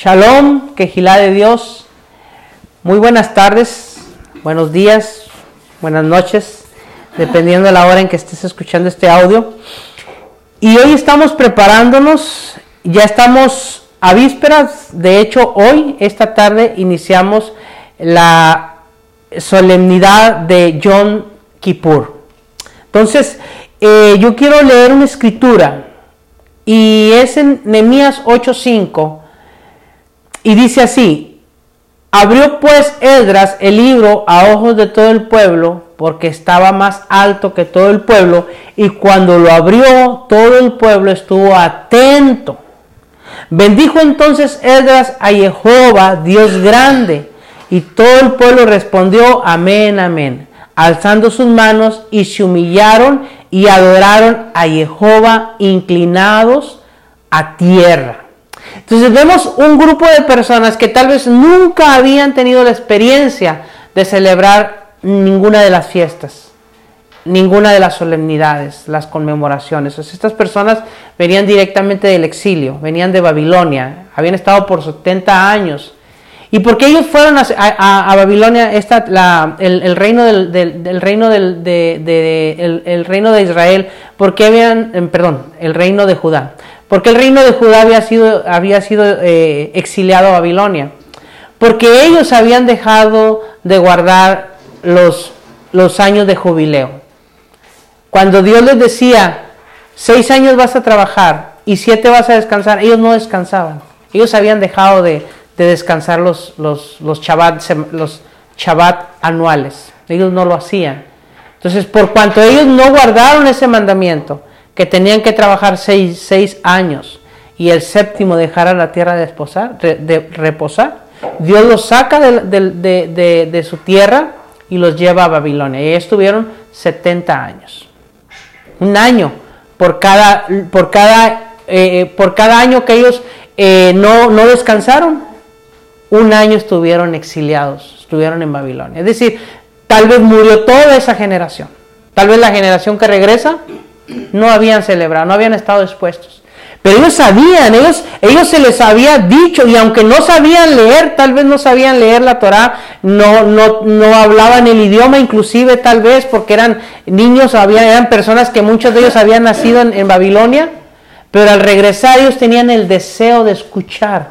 Shalom, quejilá de Dios. Muy buenas tardes, buenos días, buenas noches, dependiendo de la hora en que estés escuchando este audio. Y hoy estamos preparándonos, ya estamos a vísperas, de hecho hoy, esta tarde, iniciamos la solemnidad de John Kippur. Entonces, eh, yo quiero leer una escritura y es en Nehemías 8:5 y dice así: Abrió pues Esdras el libro a ojos de todo el pueblo, porque estaba más alto que todo el pueblo, y cuando lo abrió, todo el pueblo estuvo atento. Bendijo entonces Esdras a Jehová, Dios grande, y todo el pueblo respondió: Amén, amén, alzando sus manos y se humillaron y adoraron a Jehová inclinados a tierra. Entonces vemos un grupo de personas que tal vez nunca habían tenido la experiencia de celebrar ninguna de las fiestas, ninguna de las solemnidades, las conmemoraciones. estas personas venían directamente del exilio, venían de Babilonia, habían estado por 70 años ¿Y por qué ellos fueron a, Babilonia, esta, el, reino del, reino del, de, reino de Israel? ¿Por qué habían, em, perdón, el reino de Judá? Porque el reino de Judá había sido, había sido eh, exiliado a Babilonia. Porque ellos habían dejado de guardar los, los años de jubileo. Cuando Dios les decía, seis años vas a trabajar y siete vas a descansar, ellos no descansaban. Ellos habían dejado de, de descansar los, los, los, los anuales. Ellos no lo hacían. Entonces, por cuanto ellos no guardaron ese mandamiento, que tenían que trabajar seis, años y el séptimo dejar la tierra de, de, reposar, Dios los saca de, de, su tierra y los lleva a Babilonia. Y estuvieron 70 años. Un año por cada, por cada, eh, por cada año que ellos eh, no, no descansaron un año estuvieron exiliados, estuvieron en Babilonia. Es decir, tal vez murió toda esa generación. Tal vez la generación que regresa no habían celebrado, no habían estado expuestos. Pero ellos sabían, ellos, ellos se les había dicho, y aunque no sabían leer, tal vez no sabían leer la Torah, no, no, no hablaban el idioma, inclusive tal vez porque eran niños, habían, eran personas que muchos de ellos habían nacido en, en Babilonia, pero al regresar ellos tenían el deseo de escuchar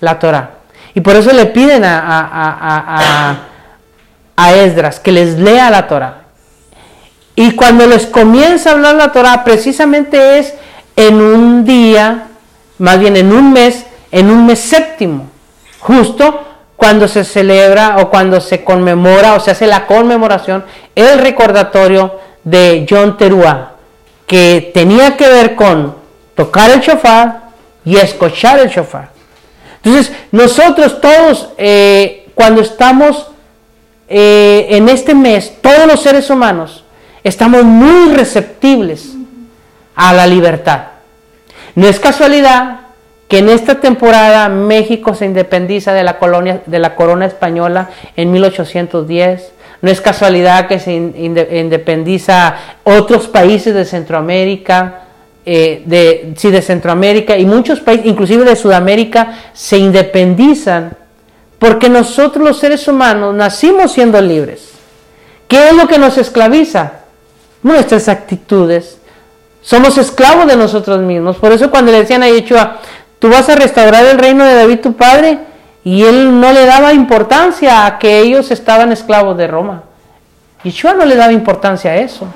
la Torah. Y por eso le piden a, Esdras que les lea la Torah. Y cuando les comienza a hablar la Torah, precisamente es en un día, más bien en un mes, en un mes séptimo, justo cuando se celebra o cuando se conmemora o se hace la conmemoración, el recordatorio de John Teruá, que tenía que ver con tocar el shofar y escuchar el shofar. Entonces, nosotros todos, eh, cuando estamos eh, en este mes, todos los seres humanos, estamos muy receptibles a la libertad. No es casualidad que en esta temporada México se independiza de la, colonia, de la corona española en 1810. No es casualidad que se independiza otros países de Centroamérica eh, de, sí, de Centroamérica y muchos países, inclusive de Sudamérica, se independizan porque nosotros los seres humanos nacimos siendo libres. ¿Qué es lo que nos esclaviza? Nuestras actitudes. Somos esclavos de nosotros mismos. Por eso cuando le decían a Yeshua, tú vas a restaurar el reino de David tu padre, y él no le daba importancia a que ellos estaban esclavos de Roma. Yeshua no le daba importancia a eso.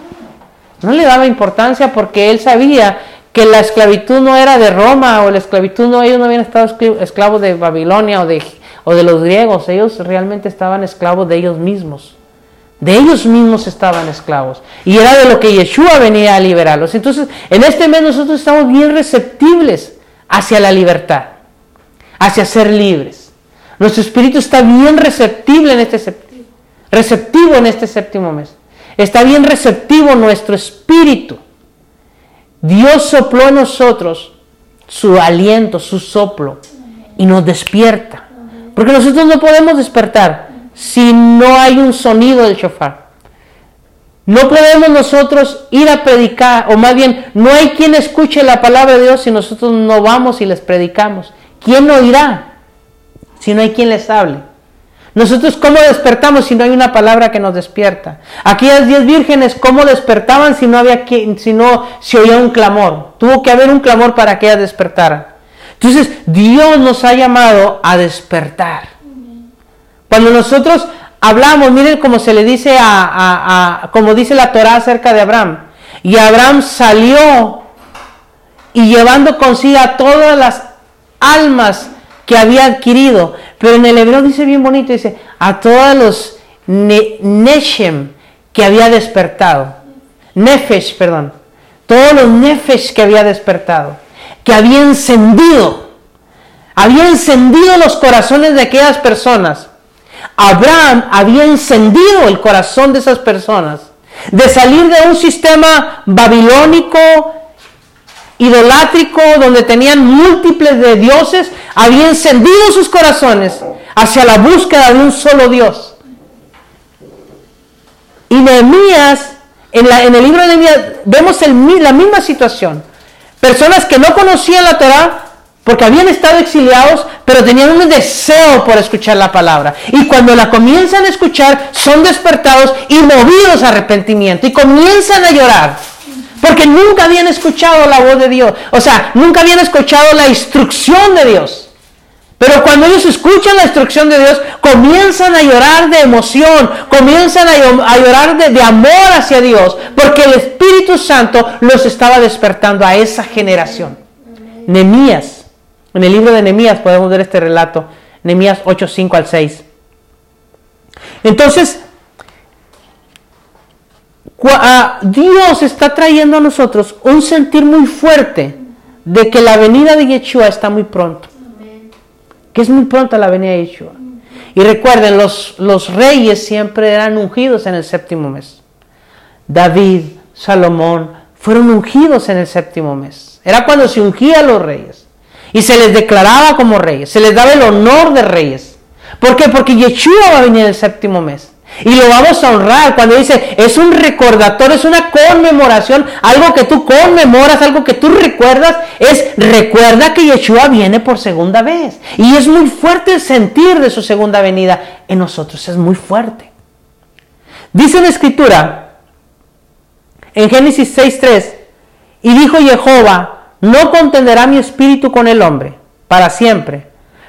No le daba importancia porque él sabía que la esclavitud no era de Roma o la esclavitud no, ellos no habían estado esclavos de Babilonia o de, o de los griegos, ellos realmente estaban esclavos de ellos mismos. De ellos mismos estaban esclavos. Y era de lo que Yeshua venía a liberarlos. Entonces, en este mes nosotros estamos bien receptibles hacia la libertad, hacia ser libres. Nuestro espíritu está bien receptible en este receptivo en este séptimo mes. Está bien receptivo nuestro espíritu. Dios sopló en nosotros su aliento, su soplo, y nos despierta. Porque nosotros no podemos despertar si no hay un sonido del shofar. No podemos nosotros ir a predicar, o más bien, no hay quien escuche la palabra de Dios si nosotros no vamos y les predicamos. ¿quién oirá si no hay quien les hable? Nosotros, ¿cómo despertamos si no hay una palabra que nos despierta? Aquellas diez vírgenes, ¿cómo despertaban si no había quien, si no se oía un clamor? Tuvo que haber un clamor para que ellas despertaran. Entonces, Dios nos ha llamado a despertar. Cuando nosotros hablamos, miren cómo se le dice a, como dice la Torah acerca de Abraham. Y Abraham salió y llevando consigo a todas las almas que había adquirido. Pero en el hebreo dice bien bonito, dice, a todos los Neshem que había despertado. Nefesh, perdón. Todos los Nefesh que había despertado. Que había encendido. Había encendido los corazones de aquellas personas Abraham había encendido el corazón de esas personas. De salir de un sistema babilónico, idolátrico, donde tenían múltiples de dioses, había encendido sus corazones hacia la búsqueda de un solo Dios. Y Nehemías, en, en el libro de Nehemías, vemos la misma situación. Personas que no conocían la Torah, porque habían estado exiliados, pero tenían un deseo por escuchar la palabra. Y cuando la comienzan a escuchar, son despertados y movidos a arrepentimiento y comienzan a llorar. Porque nunca habían escuchado la voz de Dios. O sea, nunca habían escuchado la instrucción de Dios. Pero cuando ellos escuchan la instrucción de Dios, comienzan a llorar de emoción, comienzan a, llorar de, amor hacia Dios, porque el Espíritu Santo los estaba despertando a esa generación. Nemías en el libro de Nehemías podemos ver este relato, Nehemías 8, 5 al 6. Entonces, Dios está trayendo a nosotros un sentir muy fuerte de que la venida de Yeshua está muy pronto. Que es muy pronto la venida de Yeshua. Y recuerden, los, los reyes siempre eran ungidos en el séptimo mes. David, Salomón, fueron ungidos en el séptimo mes. Era cuando se ungía a los reyes. Y se les declaraba como reyes, se les daba el honor de reyes. ¿Por qué? Porque Yeshua va a venir el séptimo mes. Y lo vamos a honrar cuando dice, es un recordatorio, es una conmemoración, algo que tú conmemoras, algo que tú recuerdas, es recuerda que Yeshua viene por segunda vez. Y es muy fuerte el sentir de su segunda venida en nosotros, es muy fuerte. Dice la escritura en Génesis 6.3, y dijo Jehová, no contenderá mi espíritu con el hombre para siempre,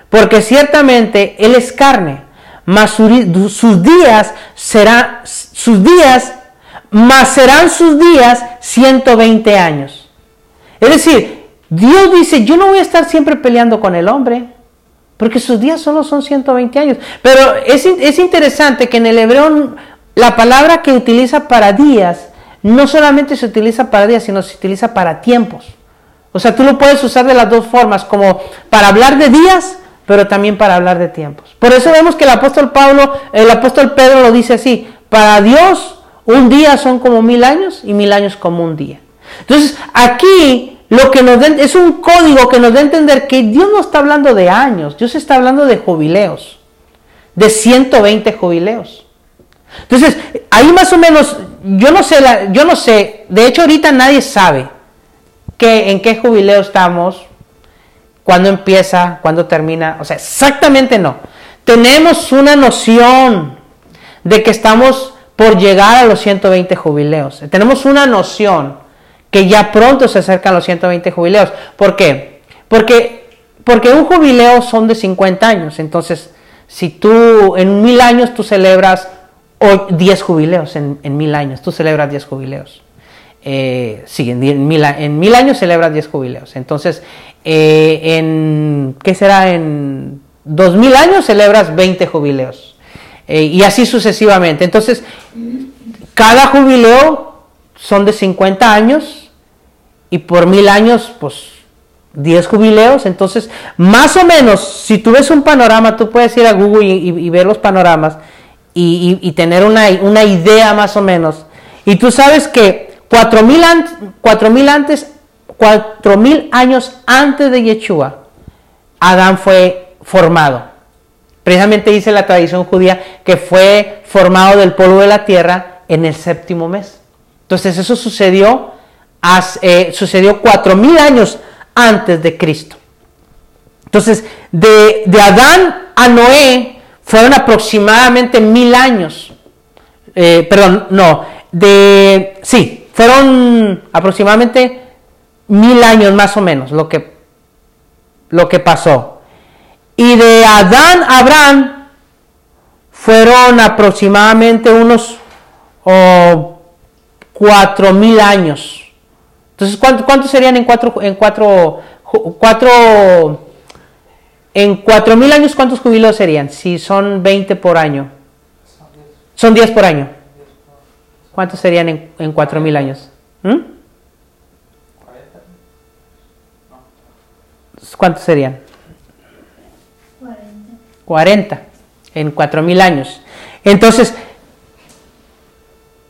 porque ciertamente él es carne, mas sus días serán sus días, mas serán sus días 120 años. Es decir, Dios dice, yo no voy a estar siempre peleando con el hombre, porque sus días solo son 120 años. Pero es, es interesante que en el hebreo la palabra que utiliza para días no solamente se utiliza para días, sino se utiliza para tiempos. O sea, tú lo puedes usar de las dos formas, como para hablar de días, pero también para hablar de tiempos. Por eso vemos que el apóstol Pablo, el apóstol Pedro lo dice así, para Dios un día son como mil años y mil años como un día. Entonces, aquí lo que nos den, es un código que nos da a entender que Dios no está hablando de años, Dios está hablando de jubileos, de 120 jubileos. Entonces, ahí más o menos, yo no sé, yo no sé, de hecho ahorita nadie sabe en qué jubileo estamos, cuándo empieza, cuándo termina. O sea, exactamente no. Tenemos una noción de que estamos por llegar a los 120 jubileos. Tenemos una noción que ya pronto se acercan los 120 jubileos. ¿Por qué? Porque, porque un jubileo son de 50 años. Entonces, si tú en mil años tú celebras 10 jubileos, en, mil años tú celebras 10 jubileos eh, sí, en mil, años celebra 10 jubileos. Entonces, eh, en, ¿qué será? En 2000 años celebras 20 jubileos. Eh, y así sucesivamente. Entonces, cada jubileo son de 50 años y por mil años, pues 10 jubileos. Entonces, más o menos, si tú ves un panorama, tú puedes ir a Google y, ver los panoramas y, tener una, una idea más o menos. Y tú sabes que 4000 antes, años antes de Yeshua, Adán fue formado. Precisamente dice la tradición judía que fue formado del polvo de la tierra en el séptimo mes. Entonces eso sucedió, eh, sucedió 4000 años antes de Cristo. Entonces, de, Adán a Noé fueron aproximadamente mil años. Eh, perdón, no, de, sí, fueron aproximadamente mil años más o menos lo que, lo que pasó. Y de Adán a Abraham fueron aproximadamente unos cuatro mil años. Entonces, ¿cuántos serían en cuatro, en cuatro, cuatro, en cuatro mil años cuántos jubileos serían? Si son 20 por año. Son 10 por año. ¿Cuántos serían en, en cuatro mil años? ¿Mm? ¿Cuántos serían? 40. 40 en cuatro mil años. Entonces,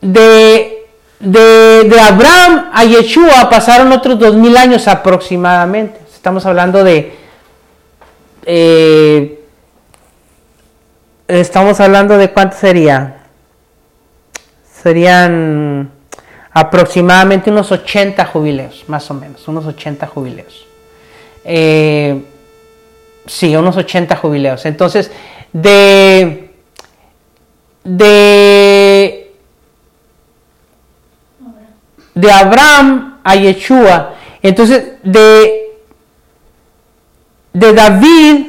de, de, Abraham a Yeshua pasaron otros dos mil años aproximadamente. Estamos hablando de... Eh, estamos hablando de cuánto sería. Serían aproximadamente unos 80 jubileos, más o menos, unos 80 jubileos. Eh, sí, unos 80 jubileos. Entonces, de, de de Abraham a Yeshua. Entonces, de, de David,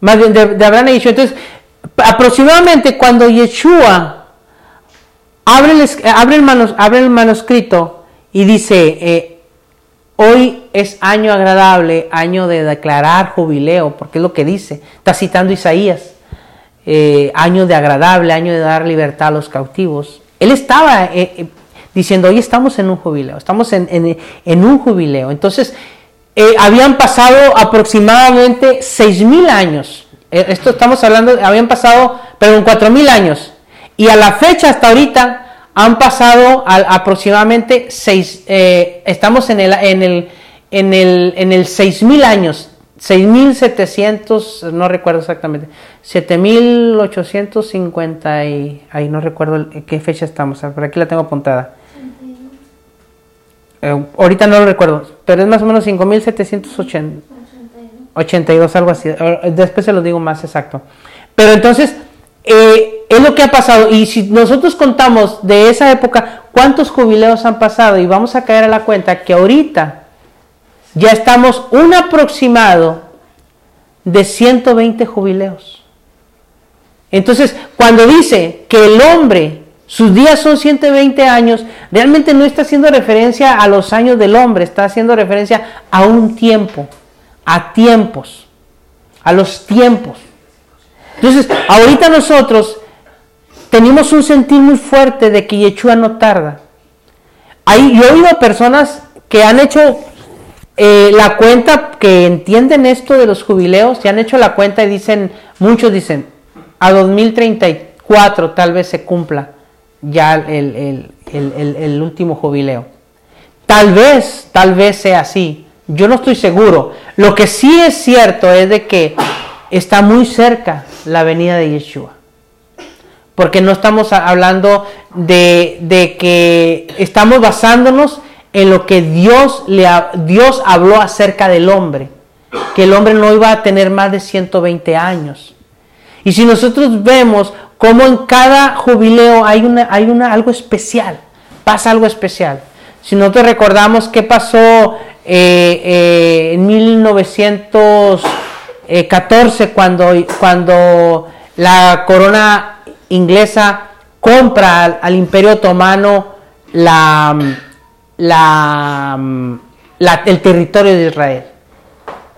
más bien de, Abraham a Yeshua. Entonces, aproximadamente cuando Yeshua abre el, abre el, abre el manuscrito y dice, eh, hoy es año agradable, año de declarar jubileo, porque es lo que dice, está citando Isaías. Eh, año de agradable, año de dar libertad a los cautivos. Él estaba eh, diciendo, hoy estamos en un jubileo, estamos en, un jubileo. Entonces, eh, habían pasado aproximadamente 6.000 años. Eh, esto estamos hablando, habían pasado, perdón, 4.000 años. Y a la fecha, hasta ahorita, han pasado aproximadamente 6, eh, estamos en el, en el, en el, en el 6.000 años 6.700, no recuerdo exactamente, 7.850 y ahí no recuerdo qué fecha estamos, por aquí la tengo apuntada. Eh, ahorita no lo recuerdo, pero es más o menos 5.782, algo así. Después se lo digo más exacto. Pero entonces, eh, es lo que ha pasado. Y si nosotros contamos de esa época, ¿cuántos jubileos han pasado? Y vamos a caer a la cuenta que ahorita ya estamos un aproximado de 120 jubileos. Entonces, cuando dice que el hombre sus días son 120 años, realmente no está haciendo referencia a los años del hombre, está haciendo referencia a un tiempo, a tiempos, a los tiempos. Entonces, ahorita nosotros tenemos un sentir muy fuerte de que Yeshua no tarda. Ahí, yo he oído a personas que han hecho eh, la cuenta, que entienden esto de los jubileos, y han hecho la cuenta y dicen, muchos dicen, a 2034 tal vez se cumpla ya el, último jubileo. Tal vez, tal vez sea así. Yo no estoy seguro. Lo que sí es cierto es de que está muy cerca la venida de Yeshua. Porque no estamos hablando de, de que estamos basándonos en lo que Dios, le, Dios habló acerca del hombre. Que el hombre no iba a tener más de 120 años. Y si nosotros vemos como en cada jubileo hay, una, hay una, algo especial, pasa algo especial. Si nosotros recordamos qué pasó eh, eh, en 1914 cuando, cuando la corona inglesa compra al, imperio otomano la, la, el territorio de Israel.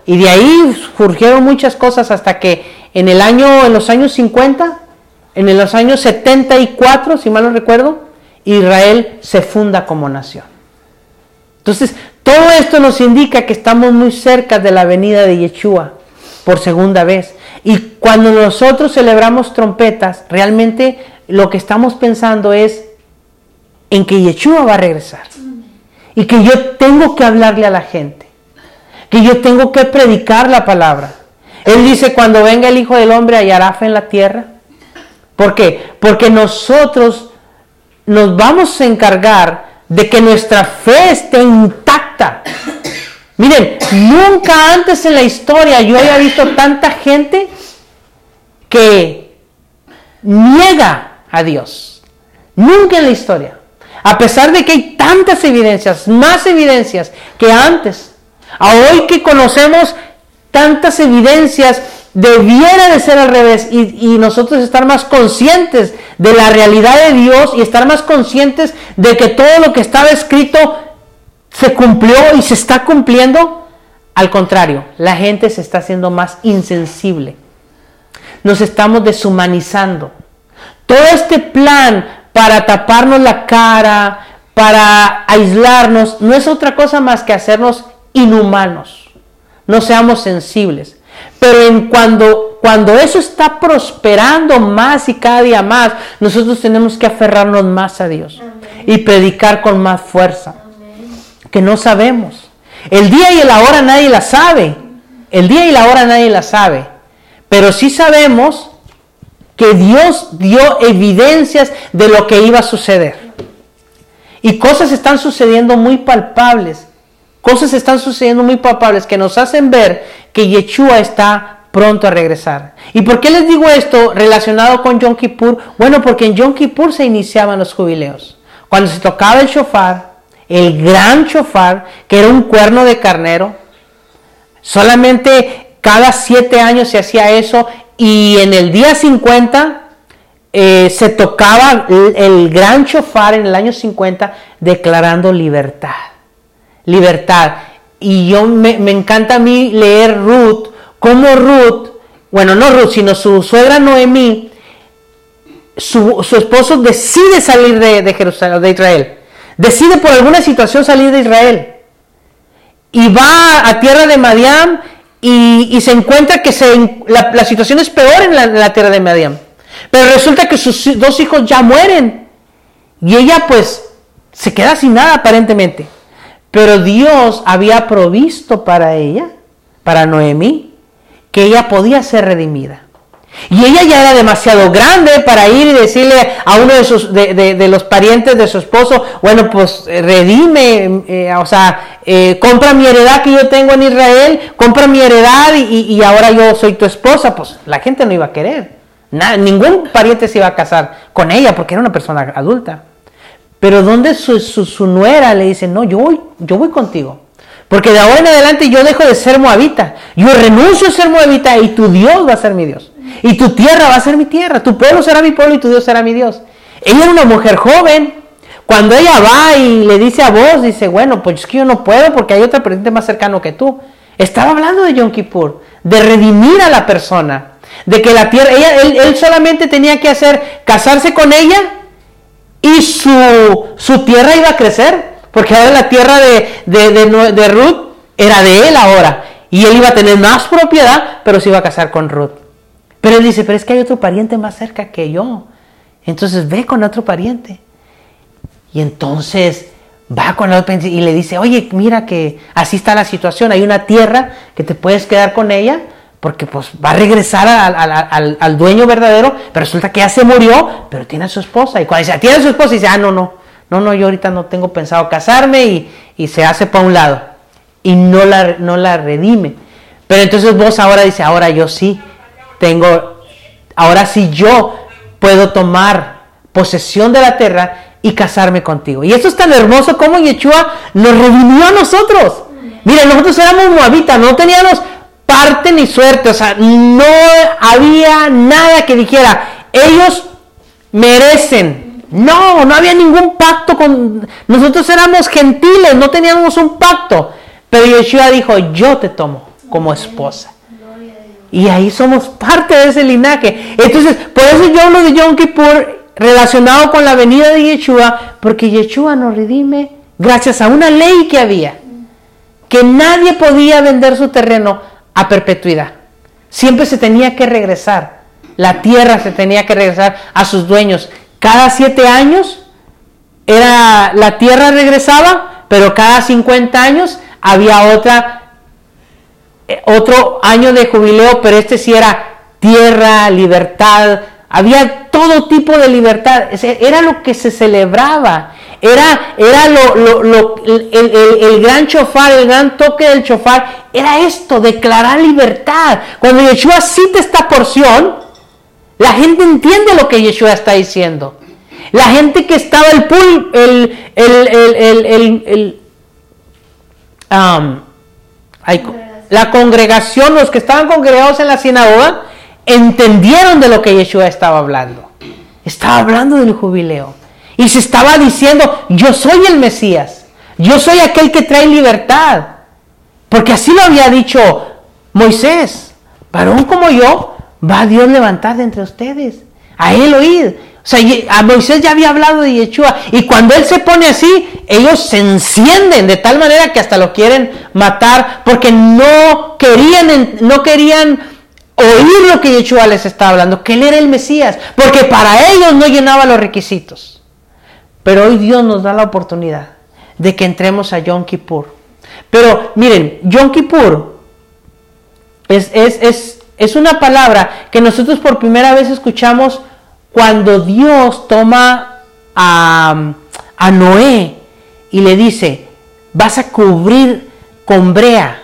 Y de ahí surgieron muchas cosas hasta que en el año, en los años 50, en los años 74, si mal no recuerdo, Israel se funda como nación. Entonces, todo esto nos indica que estamos muy cerca de la venida de Yeshua por segunda vez. Y cuando nosotros celebramos trompetas, realmente lo que estamos pensando es en que Yeshua va a regresar. Y que yo tengo que hablarle a la gente. Que yo tengo que predicar la palabra. Él dice, cuando venga el Hijo del Hombre hallará fe en la tierra. ¿Por qué? Porque nosotros nos vamos a encargar de que nuestra fe esté intacta. Miren, nunca antes en la historia yo había visto tanta gente que niega a Dios. Nunca en la historia. A pesar de que hay tantas evidencias, más evidencias que antes. A hoy que conocemos tantas evidencias, debiera de ser al revés y, y, nosotros estar más conscientes de la realidad de Dios y estar más conscientes de que todo lo que estaba escrito se cumplió y se está cumpliendo. Al contrario, la gente se está haciendo más insensible. Nos estamos deshumanizando. Todo este plan para taparnos la cara, para aislarnos, no es otra cosa más que hacernos inhumanos. No seamos sensibles. Pero en cuando, cuando eso está prosperando más y cada día más, nosotros tenemos que aferrarnos más a Dios y predicar con más fuerza. Que no sabemos. El día y la hora nadie la sabe. El día y la hora nadie la sabe. Pero sí sabemos que Dios dio evidencias de lo que iba a suceder. Y cosas están sucediendo muy palpables Cosas están sucediendo muy palpables que nos hacen ver que Yeshua está pronto a regresar. ¿Y por qué les digo esto relacionado con Yom Kippur? Bueno, porque en Yom Kippur se iniciaban los jubileos. Cuando se tocaba el shofar, el gran shofar, que era un cuerno de carnero, solamente cada siete años se hacía eso y en el día 50 eh, se tocaba el, gran shofar en el año 50 declarando libertad libertad. Y yo me, encanta a mí leer Ruth, como Ruth, bueno, no Ruth, sino su suegra Noemí, su, esposo decide salir de, Jerusalén, de Israel. Decide por alguna situación salir de Israel. Y va a tierra de Madiam y, se encuentra que se, la, situación es peor en la, en la tierra de Madiam. Pero resulta que sus dos hijos ya mueren. Y ella pues se queda sin nada aparentemente. Pero Dios había provisto para ella, para Noemí, que ella podía ser redimida. Y ella ya era demasiado grande para ir y decirle a uno de, sus, de, los parientes de su esposo, bueno, pues eh, redime, eh, o sea, eh, compra mi heredad que yo tengo en Israel, compra mi heredad y, ahora yo soy tu esposa. Pues la gente no iba a querer. ningún pariente se iba a casar con ella porque era una persona adulta. Pero donde su, nuera le dice, no, yo voy, yo voy contigo. Porque de ahora en adelante yo dejo de ser moabita. Yo renuncio a ser moabita y tu Dios va a ser mi Dios. Y tu tierra va a ser mi tierra. Tu pueblo será mi pueblo y tu Dios será mi Dios. Ella era una mujer joven. Cuando ella va y le dice a vos, dice, bueno, pues es que yo no puedo porque hay otra persona más cercano que tú. Estaba hablando de Yom Kippur, de redimir a la persona, de que la tierra, ella, él, solamente tenía que hacer casarse con ella y su, su tierra iba a crecer, porque ahora la tierra de, de, Ruth era de él ahora, y él iba a tener más propiedad, pero se iba a casar con Ruth. Pero él dice, pero es que hay otro pariente más cerca que yo. Entonces ve con otro pariente. Y entonces va con el otro y le dice, oye, mira que así está la situación, hay una tierra que te puedes quedar con ella, porque pues va a regresar al, dueño verdadero, pero resulta que ya se murió, pero tiene a su esposa. Y cuando dice, tiene a su esposa, dice, ah, no, no, no, no, yo ahorita no tengo pensado casarme y, se hace para un lado. Y no la, no la redime. Pero entonces vos ahora dice, ahora yo sí tengo, ahora sí yo puedo tomar posesión de la tierra y casarme contigo. Y esto es tan hermoso como Yeshua nos redimió a nosotros. Mira, nosotros éramos moabitas, no teníamos parte ni suerte, o sea, no había nada que dijera, ellos merecen. No, no había ningún pacto con... Nosotros éramos gentiles, no teníamos un pacto. Pero Yeshua dijo, yo te tomo como esposa. Y ahí somos parte de ese linaje. Entonces, por eso yo hablo de Yom Kippur relacionado con la venida de Yeshua, porque Yeshua nos redime gracias a una ley que había, que nadie podía vender su terreno a perpetuidad. Siempre se tenía que regresar. La tierra se tenía que regresar a sus dueños. Cada siete años era la tierra regresaba, pero cada 50 años había otra otro año de jubileo, pero este sí era tierra, libertad, había todo tipo de libertad, era lo que se celebraba, era, era lo, el, gran chofar, el gran toque del chofar, era esto, declarar libertad. Cuando Yeshua cita esta porción, la gente entiende lo que Yeshua está diciendo. La gente que estaba el pool, el, el, um, la congregación, los que estaban congregados en la sinagoga, entendieron de lo que Yeshua estaba hablando. Estaba hablando del jubileo. Y se estaba diciendo, yo soy el Mesías. Yo soy aquel que trae libertad. Porque así lo había dicho Moisés. Varón como yo, va a Dios levantar de entre ustedes. A él oíd. O sea, a Moisés ya había hablado de Yeshua. Y cuando él se pone así, ellos se encienden de tal manera que hasta lo quieren matar porque no querían, no querían oír lo que Yeshua les estaba hablando, que él era el Mesías, porque para ellos no llenaba los requisitos. Pero hoy Dios nos da la oportunidad de que entremos a Yom Kippur. Pero miren, Yom Kippur es, es, es una palabra que nosotros por primera vez escuchamos cuando Dios toma a, Noé y le dice, vas a cubrir con brea,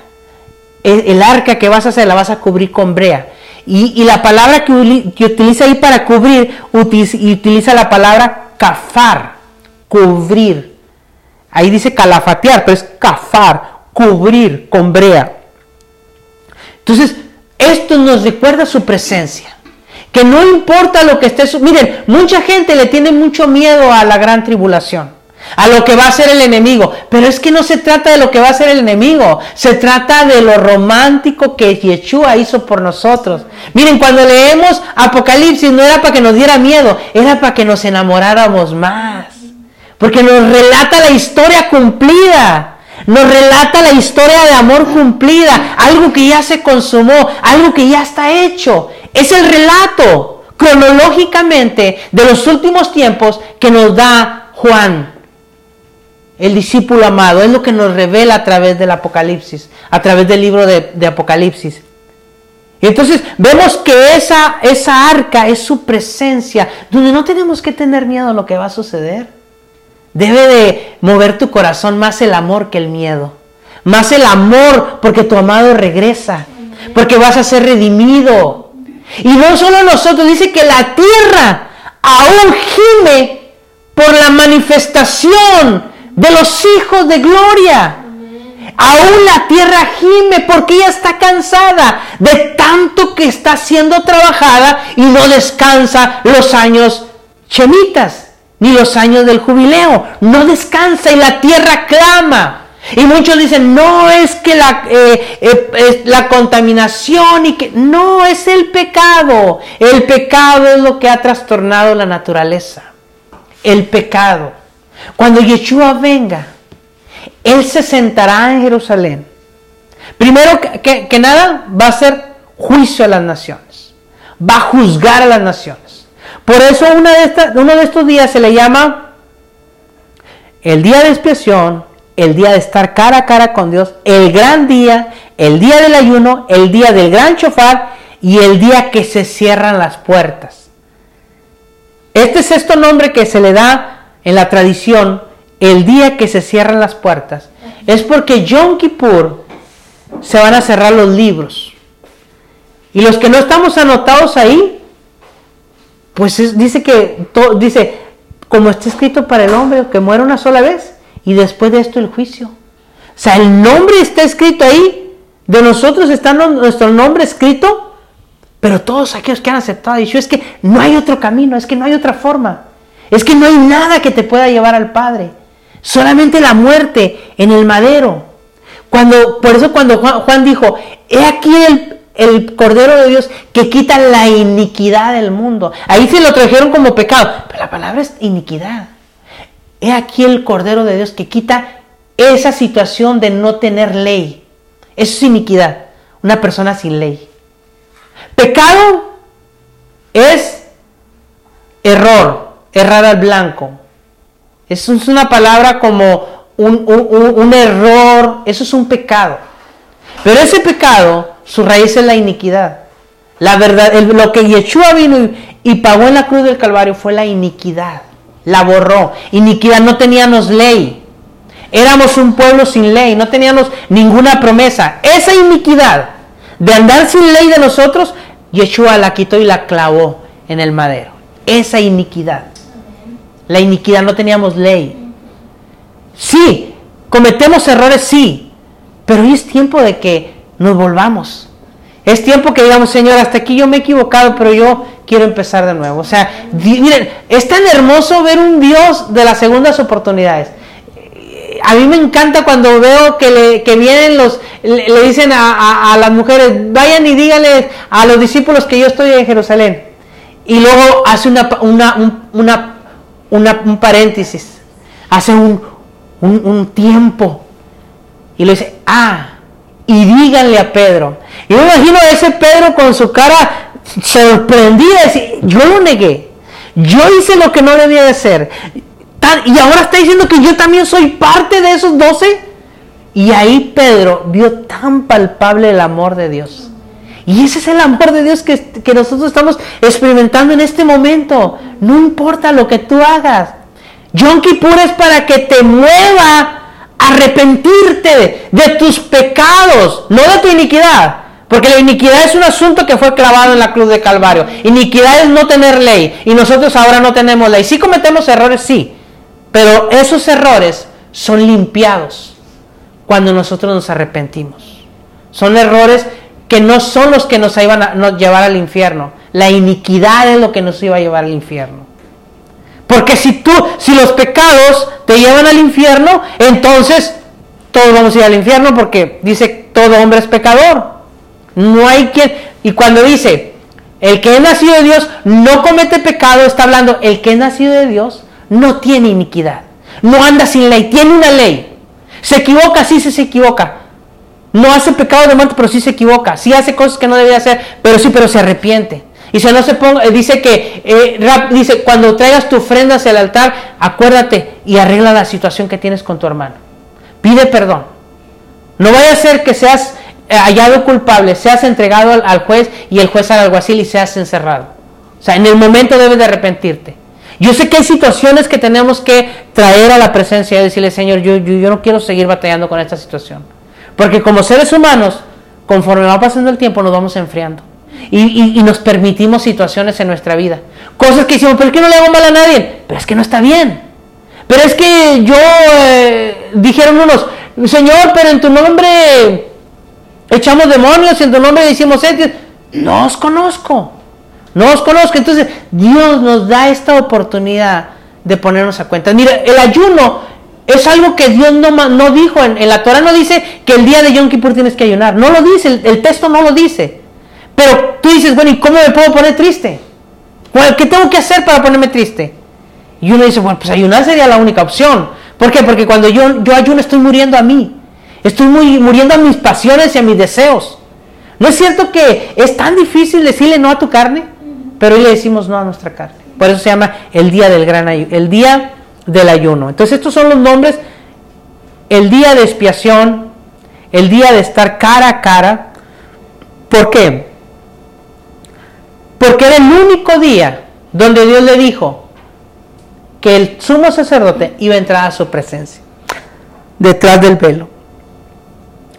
el, arca que vas a hacer la vas a cubrir con brea. Y, la palabra que, utiliza ahí para cubrir, utiliza, la palabra cafar, cubrir. Ahí dice calafatear, pero es cafar, cubrir con brea. Entonces, esto nos recuerda su presencia. Que no importa lo que esté... Miren, mucha gente le tiene mucho miedo a la gran tribulación, a lo que va a ser el enemigo. Pero es que no se trata de lo que va a ser el enemigo, se trata de lo romántico que Yeshua hizo por nosotros. Miren, cuando leemos Apocalipsis no era para que nos diera miedo, era para que nos enamoráramos más. Porque nos relata la historia cumplida. Nos relata la historia de amor cumplida, algo que ya se consumó, algo que ya está hecho. Es el relato cronológicamente de los últimos tiempos que nos da Juan, el discípulo amado. Es lo que nos revela a través del Apocalipsis, a través del libro de, Apocalipsis. Y entonces vemos que esa, esa arca es su presencia, donde no tenemos que tener miedo a lo que va a suceder. Debe de mover tu corazón más el amor que el miedo. Más el amor porque tu amado regresa. Porque vas a ser redimido. Y no solo nosotros, dice que la tierra aún gime por la manifestación de los hijos de gloria. Aún la tierra gime porque ella está cansada de tanto que está siendo trabajada y no descansa los años chemitas ni los años del jubileo. No descansa y la tierra clama. Y muchos dicen, no es que la, eh, eh, la contaminación y que... No, es el pecado. El pecado es lo que ha trastornado la naturaleza. El pecado. Cuando Yeshua venga, Él se sentará en Jerusalén. Primero que, que nada, va a hacer juicio a las naciones. Va a juzgar a las naciones. Por eso una de uno de estos días se le llama el día de expiación el día de estar cara a cara con Dios, el gran día, el día del ayuno, el día del gran chofar y el día que se cierran las puertas. Este sexto nombre que se le da en la tradición, el día que se cierran las puertas, es porque Yom Kippur se van a cerrar los libros. Y los que no estamos anotados ahí, pues dice que, dice, como está escrito para el hombre que muere una sola vez, y después de esto el juicio. O sea, el nombre está escrito ahí. De nosotros está nuestro nombre escrito. Pero todos aquellos que han aceptado a es que no hay otro camino, es que no hay otra forma. Es que no hay nada que te pueda llevar al Padre. Solamente la muerte en el madero. Cuando, por eso cuando Juan, dijo, he aquí el, el Cordero de Dios que quita la iniquidad del mundo. Ahí se lo trajeron como pecado, pero la palabra es iniquidad. He aquí el Cordero de Dios que quita esa situación de no tener ley. Eso es iniquidad. Una persona sin ley. Pecado es error, errar al blanco. Es una palabra como un, error, eso es un pecado. Pero ese pecado, su raíz es la iniquidad. La verdad, lo que Yeshua vino y pagó en la cruz del Calvario fue la iniquidad. La borró. Iniquidad, no teníamos ley. Éramos un pueblo sin ley, no teníamos ninguna promesa. Esa iniquidad de andar sin ley de nosotros, Yeshua la quitó y la clavó en el madero. Esa iniquidad. La iniquidad, no teníamos ley. Sí, cometemos errores, sí, pero hoy es tiempo de que nos volvamos. Es tiempo que digamos, Señor, hasta aquí yo me he equivocado, pero yo quiero empezar de nuevo. O sea, miren, es tan hermoso ver un Dios de las segundas oportunidades. A mí me encanta cuando veo que, le, vienen los, le, dicen a, las mujeres, vayan y díganle a los discípulos que yo estoy en Jerusalén. Y luego hace una, una, un paréntesis, hace un, un tiempo. Y le dice, ah, y díganle a Pedro. Y me imagino a ese Pedro con su cara sorprendida, decir, yo lo negué, yo hice lo que no debía de hacer. y ahora está diciendo que yo también soy parte de esos doce. Y ahí Pedro vio tan palpable el amor de Dios. Y ese es el amor de Dios que, que nosotros estamos experimentando en este momento. No importa lo que tú hagas. Yom Kippur es para que te mueva arrepentirte de tus pecados, no de tu iniquidad. Porque la iniquidad es un asunto que fue clavado en la cruz de Calvario. Iniquidad es no tener ley. Y nosotros ahora no tenemos ley. Si cometemos errores, sí. Pero esos errores son limpiados cuando nosotros nos arrepentimos. Son errores que no son los que nos iban a llevar al infierno. La iniquidad es lo que nos iba a llevar al infierno. Porque si tú, si los pecados te llevan al infierno, entonces todos vamos a ir al infierno porque dice todo hombre es pecador. No hay quien. Y cuando dice, el que es nacido de Dios no comete pecado, está hablando, el que es nacido de Dios no tiene iniquidad. No anda sin ley, tiene una ley. Se equivoca, sí se equivoca. No hace pecado de muerte, pero sí se equivoca. Sí hace cosas que no debía hacer, pero sí, pero se arrepiente. Y si no se ponga, eh, dice que, eh, dice, cuando traigas tu ofrenda hacia el altar, acuérdate y arregla la situación que tienes con tu hermano. Pide perdón. No vaya a ser que seas eh, hallado culpable, seas entregado al, juez y el juez al alguacil y seas encerrado. O sea, en el momento debes de arrepentirte. Yo sé que hay situaciones que tenemos que traer a la presencia y decirle, Señor, yo, yo, yo no quiero seguir batallando con esta situación. Porque como seres humanos, conforme va pasando el tiempo, nos vamos enfriando y, nos permitimos situaciones en nuestra vida. Cosas que decimos, pero es que no le hago mal a nadie. Pero es que no está bien. Pero es que yo, eh, dijeron unos, Señor, pero en tu nombre echamos demonios, en tu nombre decimos, no os conozco. No os conozco. Entonces, Dios nos da esta oportunidad de ponernos a cuenta. Mira, el ayuno es algo que Dios no dijo. En, la Torah no dice que el día de Yom Kippur tienes que ayunar. No lo dice, el texto no lo dice. Pero tú dices, bueno, ¿y cómo me puedo poner triste? ¿Qué tengo que hacer para ponerme triste? Y uno dice, bueno, pues ayunar sería la única opción. ¿Por qué? Porque cuando yo, yo ayuno estoy muriendo a mí. Estoy muy, muriendo a mis pasiones y a mis deseos. ¿No es cierto que es tan difícil decirle no a tu carne? Pero hoy le decimos no a nuestra carne. Por eso se llama el día del gran ayuno, el día del ayuno. Entonces estos son los nombres. El día de expiación, el día de estar cara a cara. ¿Por qué? Porque era el único día donde Dios le dijo que el sumo sacerdote iba a entrar a su presencia, detrás del velo.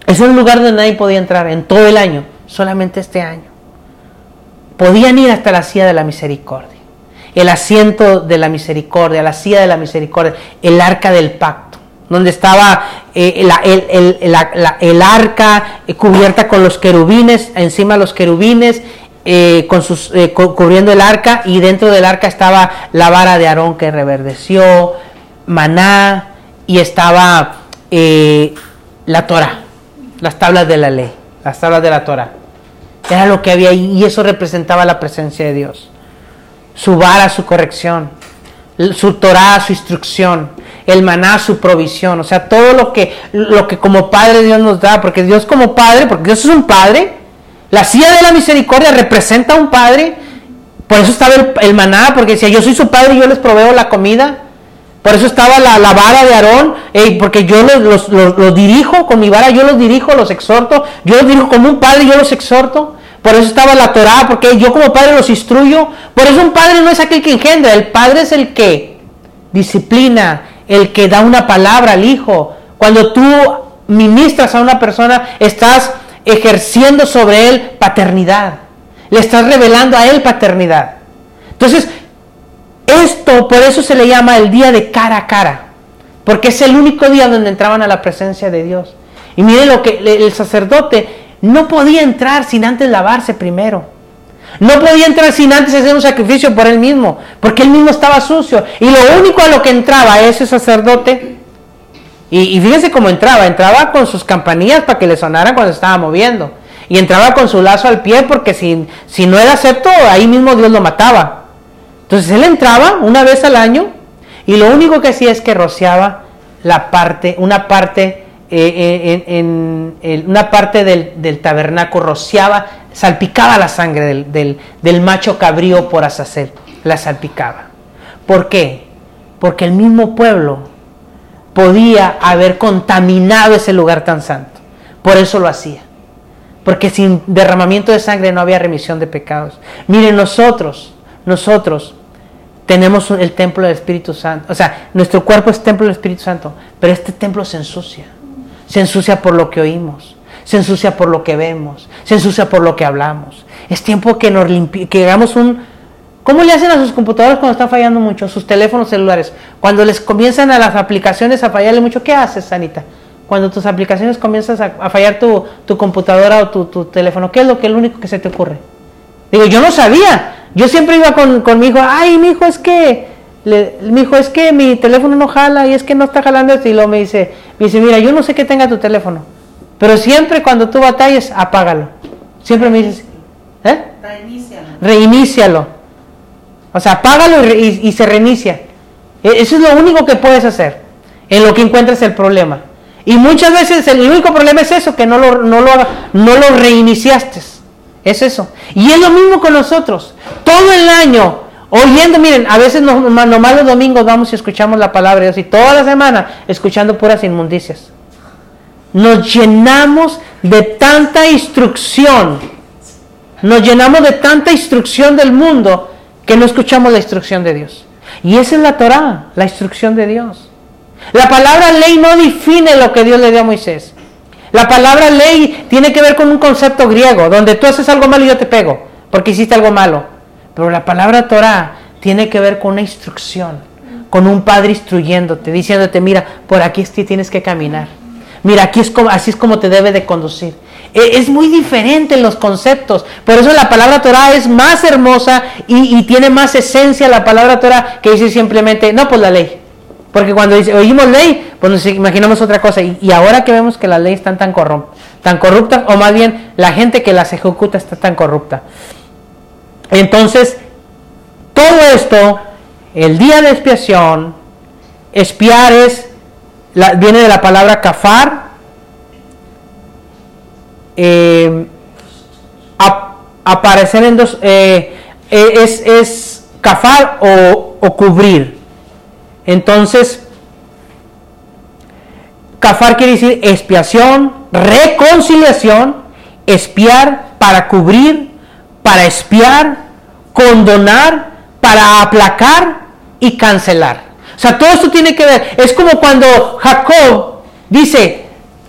Es un lugar donde nadie podía entrar en todo el año, solamente este año. Podían ir hasta la silla de la misericordia, el asiento de la misericordia, la silla de la misericordia, el arca del pacto, donde estaba eh, el, arca cubierta con los querubines, encima los querubines eh, con sus, eh, cubriendo el arca y dentro del arca estaba la vara de Aarón que reverdeció, maná y estaba eh, la Torah, las tablas de la ley, las tablas de la Torah. Era lo que había ahí y eso representaba la presencia de Dios. Su vara, su corrección, su Torah, su instrucción, el maná, su provisión, o sea, todo lo que, lo que como Padre Dios nos da, porque Dios como Padre, porque Dios es un Padre, la silla de la misericordia representa a un padre. Por eso estaba el, maná, porque decía, yo soy su padre y yo les proveo la comida. Por eso estaba la, vara de Aarón, porque yo los, dirijo con mi vara, yo los dirijo, los exhorto. Yo los dirijo como un padre yo los exhorto. Por eso estaba la Torah, porque yo como padre los instruyo. Por eso un padre no es aquel que engendra, el padre es el que disciplina, el que da una palabra al hijo. Cuando tú ministras a una persona, estás ejerciendo sobre él paternidad. Le estás revelando a él paternidad. Entonces, esto por eso se le llama el día de cara a cara. Porque es el único día donde entraban a la presencia de Dios. Y miren lo que el sacerdote no podía entrar sin antes lavarse primero. No podía entrar sin antes hacer un sacrificio por él mismo, porque él mismo estaba sucio. Y lo único a lo que entraba ese sacerdote, y, fíjense cómo entraba, entraba con sus campanillas para que le sonaran cuando se estaba moviendo. Y entraba con su lazo al pie porque si, si no era acepto, ahí mismo Dios lo mataba. Entonces él entraba una vez al año y lo único que hacía es que rociaba la parte, una parte, eh, eh, en, una parte del, del tabernáculo, rociaba salpicaba la sangre del, macho cabrío por Azazel, la salpicaba. ¿Por qué? Porque el mismo pueblo podía haber contaminado ese lugar tan santo. Por eso lo hacía. Porque sin derramamiento de sangre no había remisión de pecados. Miren, nosotros, nosotros tenemos el templo del Espíritu Santo. O sea, nuestro cuerpo es templo del Espíritu Santo, pero este templo se ensucia. Se ensucia por lo que oímos se ensucia por lo que vemos, se ensucia por lo que hablamos. Es tiempo que nos que hagamos un... ¿Cómo le hacen a sus computadoras cuando están fallando mucho? Sus teléfonos celulares. Cuando les comienzan a las aplicaciones a fallarle mucho, ¿qué haces, Sanita? Cuando tus aplicaciones comienzan a, fallar tu, computadora o tu, teléfono, ¿qué es lo que el único que se te ocurre? Digo, yo no sabía. Yo siempre iba con, mi hijo, ay, mi hijo, es que, mi hijo, es que mi teléfono no jala y es que no está jalando esto. Y luego me dice, me dice, mira, yo no sé qué tenga tu teléfono. Pero siempre cuando tú batalles, apágalo. Siempre me dices, ¿eh? Reinícialo. Reinícialo. O sea, apágalo y, se reinicia. E, eso es lo único que puedes hacer en lo que encuentres el problema. Y muchas veces el único problema es eso, que no lo, no lo, no lo reiniciaste. Es eso. Y es lo mismo con nosotros. Todo el año, oyendo, miren, a veces nomás los domingos vamos y escuchamos la palabra de Dios y toda la semana escuchando puras inmundicias. Nos llenamos de tanta instrucción, nos llenamos de tanta instrucción del mundo que no escuchamos la instrucción de Dios. Y esa es la Torah, la instrucción de Dios. La palabra ley no define lo que Dios le dio a Moisés. La palabra ley tiene que ver con un concepto griego, donde tú haces algo malo y yo te pego, porque hiciste algo malo. Pero la palabra Torah tiene que ver con una instrucción, con un padre instruyéndote, diciéndote, mira, por aquí tienes que caminar. Mira, aquí es como, así es como te debe de conducir. E, es muy diferente en los conceptos. Por eso la palabra Torah es más hermosa y, tiene más esencia la palabra Torah que dice simplemente, no, pues la ley. Porque cuando oímos ley, pues nos imaginamos otra cosa. Y, ahora que vemos que las leyes están tan, tan corruptas, o más bien la gente que las ejecuta está tan corrupta. Entonces, todo esto, el día de expiación, espiar es viene de la palabra kafar. Eh, aparecer en dos. Eh, eh, es, es kafar o, cubrir. Entonces, kafar quiere decir expiación, reconciliación, espiar para cubrir, para espiar, condonar, para aplacar y cancelar. O sea, todo esto tiene que ver. Es como cuando Jacob dice,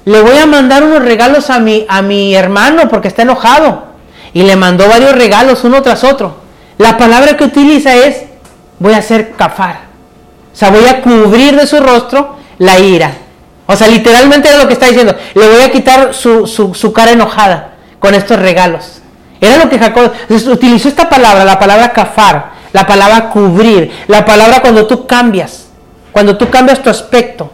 le voy a mandar unos regalos a mi, a mi hermano porque está enojado. Y le mandó varios regalos uno tras otro. La palabra que utiliza es, voy a hacer cafar. O sea, voy a cubrir de su rostro la ira. O sea, literalmente es lo que está diciendo. Le voy a quitar su, su cara enojada con estos regalos. Era lo que Jacob utilizó esta palabra, la palabra cafar la palabra cubrir, la palabra cuando tú cambias, cuando tú cambias tu aspecto.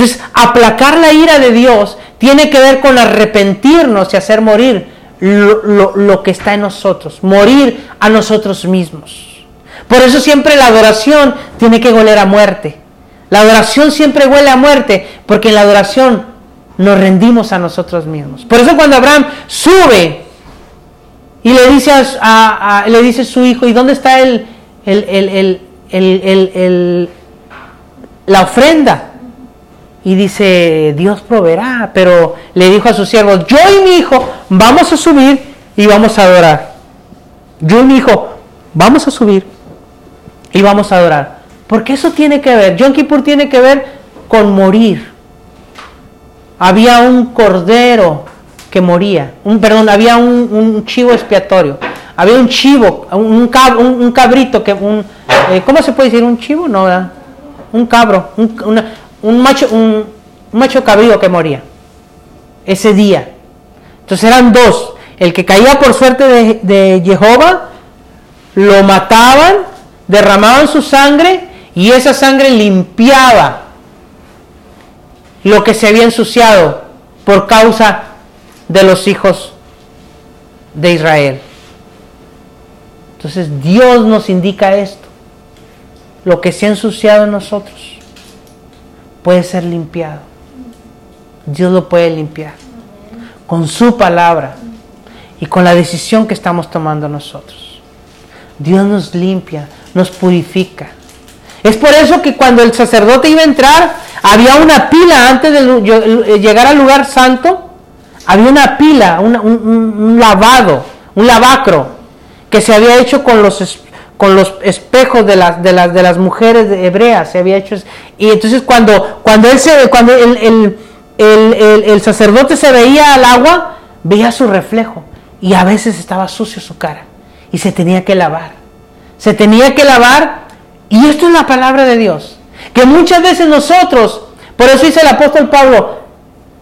Entonces, aplacar la ira de Dios tiene que ver con arrepentirnos y hacer morir lo, que está en nosotros, morir a nosotros mismos. Por eso siempre la adoración tiene que oler a muerte. La adoración siempre huele a muerte, porque en la adoración nos rendimos a nosotros mismos. Por eso cuando Abraham sube y le dice a, le dice su hijo, ¿y dónde está el, el, la ofrenda? Y dice, Dios proveerá, pero le dijo a sus siervos, yo y mi hijo vamos a subir y vamos a adorar. Yo y mi hijo vamos a subir y vamos a adorar. Porque eso tiene que ver, Yom Kippur tiene que ver con morir. Había un cordero que moría, un, perdón, había un, chivo expiatorio, había un chivo, un, un, cabrito, que un, eh, ¿cómo se puede decir? ¿Un chivo? No, un cabro, un, macho, un, macho cabrío que moría ese día. Entonces eran dos, el que caía por suerte de, de Jehová, lo mataban, derramaban su sangre y esa sangre limpiaba lo que se había ensuciado por causa de los hijos de Israel. Entonces Dios nos indica esto. Lo que se ha ensuciado en nosotros puede ser limpiado. Dios lo puede limpiar con su palabra y con la decisión que estamos tomando nosotros. Dios nos limpia, nos purifica. Es por eso que cuando el sacerdote iba a entrar, había una pila antes de llegar al lugar santo, había una pila, un, lavado, un lavacro, que se había hecho con los, con los espejos de las, de, las, de las mujeres hebreas, se había hecho. Y entonces cuando, cuando, él se, cuando el, el sacerdote se veía al agua, veía su reflejo y a veces estaba sucio su cara y se tenía que lavar. Se tenía que lavar y esto es la palabra de Dios. Que muchas veces nosotros, por eso dice el apóstol Pablo,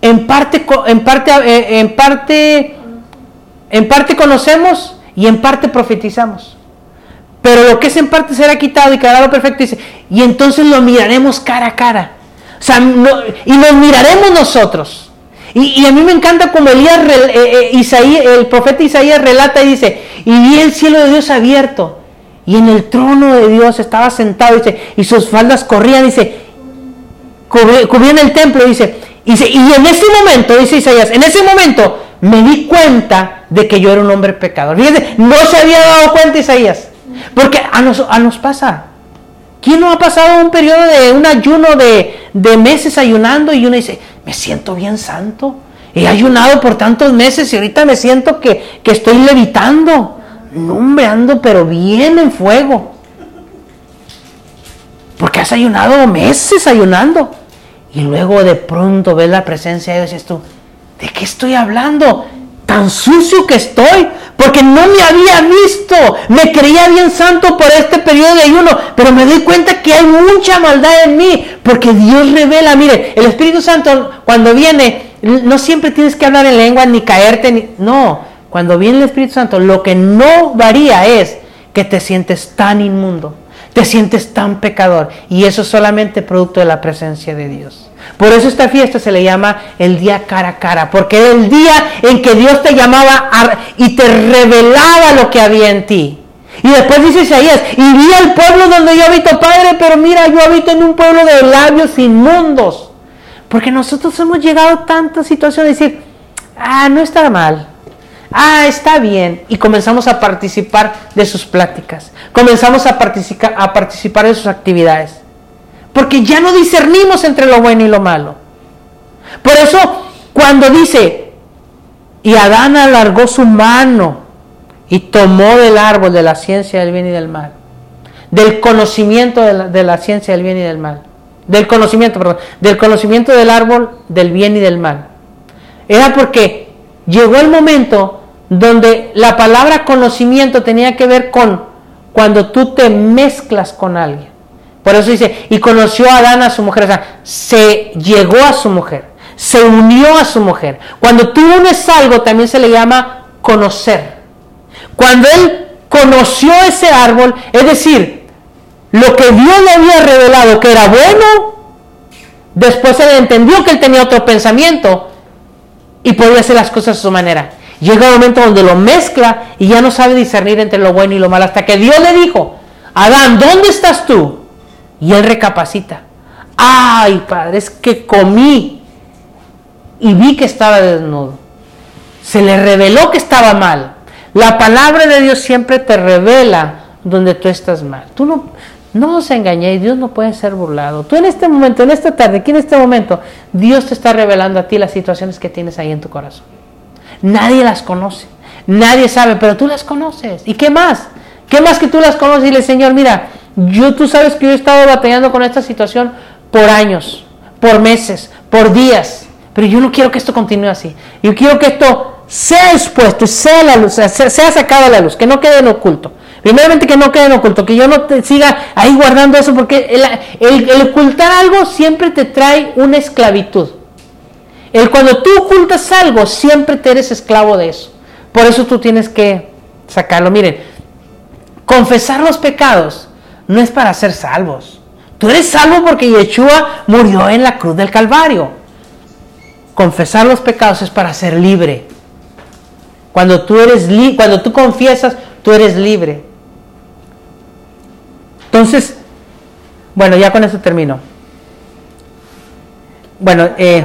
en parte, en parte, eh, en parte, en parte conocemos y en parte profetizamos. Pero lo que es en parte será quitado y quedará lo perfecto. Dice, y entonces lo miraremos cara a cara. O sea, y nos miraremos nosotros. Y, a mí me encanta como Elías, eh, eh, el profeta Isaías relata y dice, y vi el cielo de Dios abierto y en el trono de Dios estaba sentado, dice, y sus faldas corrían, dice, cubrían el templo, dice, dice, y en ese momento, dice Isaías, en ese momento me di cuenta de que yo era un hombre pecador. Fíjense, no se había dado cuenta Isaías, porque a nos, a nos pasa. ¿Quién no ha pasado un periodo de un ayuno de, de meses ayunando y uno dice, me siento bien santo? He ayunado por tantos meses y ahorita me siento que, que estoy levitando. No, hombre, ando pero bien en fuego. Porque has ayunado meses ayunando. Y luego de pronto ves la presencia de Dios y dices tú, ¿de qué estoy hablando? Sucio que estoy, porque no me había visto. Me creía bien santo por este periodo de ayuno, pero me doy cuenta que hay mucha maldad en mí, porque Dios revela. Mire, el Espíritu Santo cuando viene, no siempre tienes que hablar en lengua ni caerte, ni, no, cuando viene el Espíritu Santo, lo que no varía es que te sientes tan inmundo, te sientes tan pecador. Y eso es solamente producto de la presencia de Dios. Por eso esta fiesta se le llama el día cara a cara, porque era el día en que Dios te llamaba y te revelaba lo que había en ti. Y después dice Isaías, y vi al pueblo donde yo habito, Padre, pero mira, yo habito en un pueblo de labios inmundos. Porque nosotros hemos llegado a tantas situaciones de decir, ah, no está mal, Ah, está bien. Y comenzamos a participar de sus pláticas. Comenzamos a, a participar de sus actividades. Porque ya no discernimos entre lo bueno y lo malo. Por eso, cuando dice, y Adán alargó su mano y tomó del árbol de la ciencia del bien y del mal, del conocimiento de la, ciencia del bien y del mal, del conocimiento, perdón, del conocimiento del árbol del bien y del mal, era porque llegó el momento donde la palabra conocimiento tenía que ver con cuando tú te mezclas con alguien. Por eso dice, y conoció a Adán a su mujer, o sea, se llegó a su mujer, se unió a su mujer. Cuando tú unes algo también se le llama conocer. Cuando él conoció ese árbol, es decir, lo que Dios le había revelado que era bueno, después él entendió que él tenía otro pensamiento y podía hacer las cosas a su manera. Llega un momento donde lo mezcla y ya no sabe discernir entre lo bueno y lo malo. Hasta que Dios le dijo, Adán, ¿dónde estás tú? Y él recapacita. Ay, padre, es que comí y vi que estaba desnudo. Se le reveló que estaba mal. La palabra de Dios siempre te revela donde tú estás mal. Tú no, no os engañéis, Dios no puede ser burlado. Tú en este momento, en esta tarde, aquí en este momento, Dios te está revelando a ti las situaciones que tienes ahí en tu corazón. Nadie las conoce, nadie sabe, pero tú las conoces. ¿Y qué más? ¿Qué más que tú las conoces y le Señor, mira, yo tú sabes que yo he estado batallando con esta situación por años, por meses, por días, pero yo no quiero que esto continúe así. Yo quiero que esto sea expuesto, sea la luz, sea, sacado a la luz, que no quede en oculto. Primeramente que no quede en oculto, que yo no te siga ahí guardando eso, porque el, ocultar algo siempre te trae una esclavitud. El cuando tú ocultas algo, siempre te eres esclavo de eso. Por eso tú tienes que sacarlo. Miren, confesar los pecados no es para ser salvos. Tú eres salvo porque Yeshua murió en la cruz del Calvario. Confesar los pecados es para ser libre. Cuando tú eres cuando tú confiesas, tú eres libre. Entonces, bueno, ya con eso termino. Bueno, eh,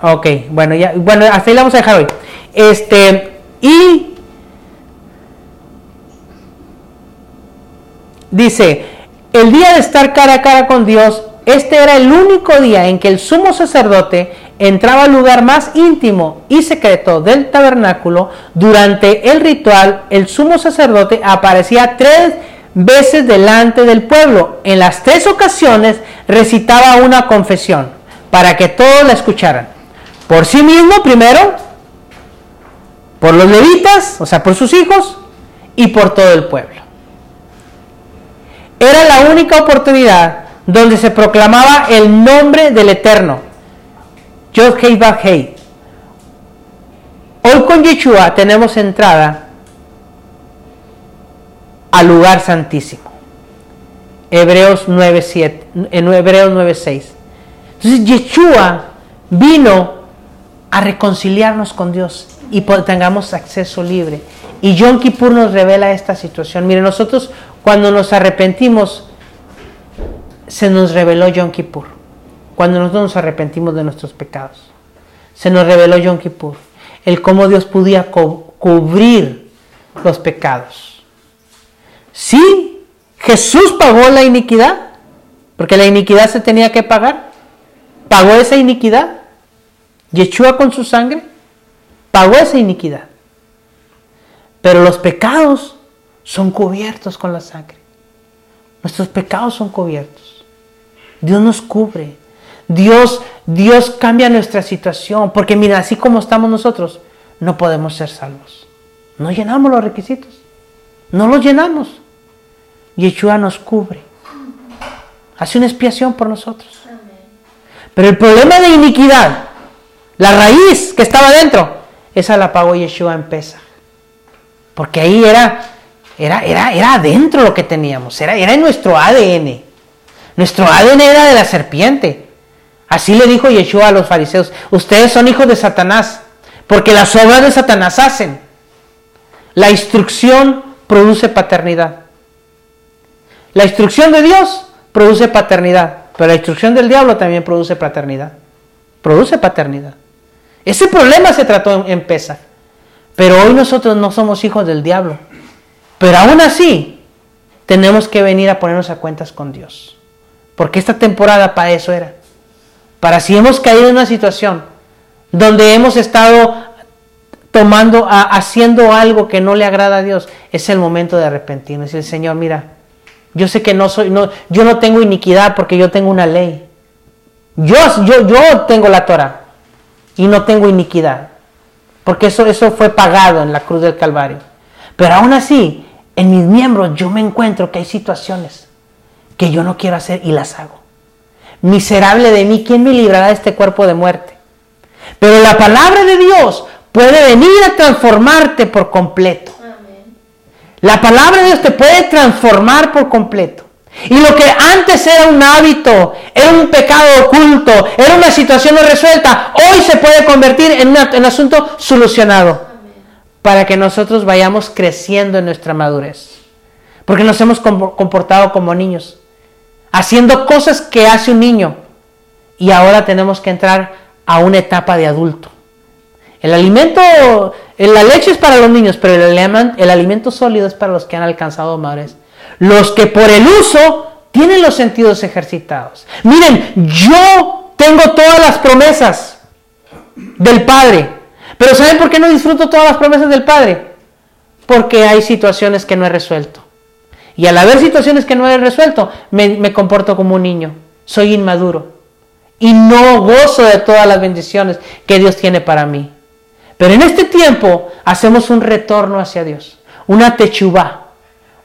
ok, bueno, ya, bueno, hasta ahí la vamos a dejar hoy. Este, y dice, el día de estar cara a cara con Dios, este era el único día en que el sumo sacerdote entraba al lugar más íntimo y secreto del tabernáculo. Durante el ritual, el sumo sacerdote aparecía tres veces delante del pueblo. En las tres ocasiones recitaba una confesión para que todos la escucharan. Por sí mismo primero, por los levitas, o sea, por sus hijos, y por todo el pueblo. Era la única oportunidad donde se proclamaba el nombre del Eterno. Yod Hei Hoy con Yeshua tenemos entrada al lugar santísimo. Hebreos 9.7, en Hebreos 9.6. Entonces Yeshua vino a reconciliarnos con Dios y tengamos acceso libre. Y Yom Kippur nos revela esta situación. Mire, nosotros cuando nos arrepentimos, se nos reveló Yom Kippur. Cuando nosotros nos arrepentimos de nuestros pecados, se nos reveló Yom Kippur. El cómo Dios podía cubrir los pecados. Sí, Jesús pagó la iniquidad, porque la iniquidad se tenía que pagar. Pagó esa iniquidad. Yeshua con su sangre pagó esa iniquidad. Pero los pecados son cubiertos con la sangre. Nuestros pecados son cubiertos. Dios nos cubre. Dios, Dios cambia nuestra situación. Porque mira, así como estamos nosotros, no podemos ser salvos. No llenamos los requisitos. No los llenamos. Yeshua nos cubre. Hace una expiación por nosotros. Pero el problema de iniquidad, la raíz que estaba dentro, esa la pagó Yeshua en Pesa. Porque ahí era, era, era, era adentro lo que teníamos, era, era en nuestro ADN. Nuestro ADN era de la serpiente. Así le dijo Yeshua a los fariseos, ustedes son hijos de Satanás, porque las obras de Satanás hacen. La instrucción produce paternidad. La instrucción de Dios produce paternidad, pero la instrucción del diablo también produce paternidad. Produce paternidad. Ese problema se trató en Pesa. Pero hoy nosotros no somos hijos del diablo. Pero aún así, tenemos que venir a ponernos a cuentas con Dios. Porque esta temporada para eso era. Para si hemos caído en una situación donde hemos estado tomando, haciendo algo que no le agrada a Dios, es el momento de arrepentirnos. Y el Señor, mira, yo sé que no soy, no, yo no tengo iniquidad porque yo tengo una ley. Yo, yo, yo tengo la Torah y no tengo iniquidad. Porque eso, eso fue pagado en la cruz del Calvario. Pero aún así, en mis miembros yo me encuentro que hay situaciones que yo no quiero hacer y las hago. Miserable de mí, ¿quién me librará de este cuerpo de muerte? Pero la palabra de Dios puede venir a transformarte por completo. La palabra de Dios te puede transformar por completo. Y lo que antes era un hábito, era un pecado oculto, era una situación no resuelta, hoy se puede convertir en, un asunto solucionado. Para que nosotros vayamos creciendo en nuestra madurez. Porque nos hemos comportado como niños, haciendo cosas que hace un niño. Y ahora tenemos que entrar a una etapa de adulto. El alimento, la leche es para los niños, pero el, el alimento sólido es para los que han alcanzado madurez. Los que por el uso tienen los sentidos ejercitados. Miren, yo tengo todas las promesas del Padre, pero ¿saben por qué no disfruto todas las promesas del Padre? Porque hay situaciones que no he resuelto. Y al haber situaciones que no he resuelto, me, comporto como un niño. Soy inmaduro. Y no gozo de todas las bendiciones que Dios tiene para mí. Pero en este tiempo hacemos un retorno hacia Dios. Una techubá.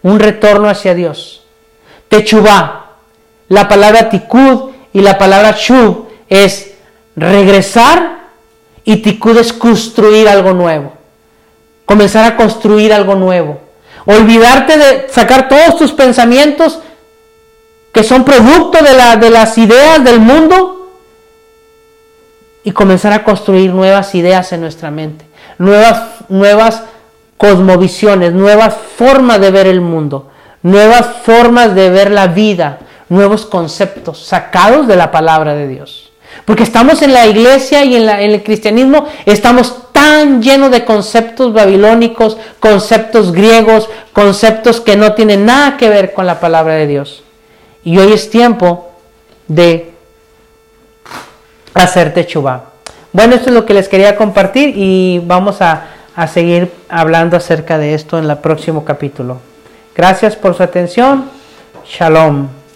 Un retorno hacia Dios. Techubá. La palabra tikud y la palabra shub es regresar y tikud es construir algo nuevo. Comenzar a construir algo nuevo. Olvidarte de sacar todos tus pensamientos que son producto de, la, de las ideas del mundo y comenzar a construir nuevas ideas en nuestra mente, nuevas, nuevas cosmovisiones, nuevas formas de ver el mundo, nuevas formas de ver la vida, nuevos conceptos sacados de la palabra de Dios. Porque estamos en la iglesia y en, el cristianismo, estamos tan llenos de conceptos babilónicos, conceptos griegos, conceptos que no tienen nada que ver con la palabra de Dios. Y hoy es tiempo de hacerte chubá. Bueno, esto es lo que les quería compartir y vamos a, a seguir hablando acerca de esto en el próximo capítulo. Gracias por su atención. Shalom.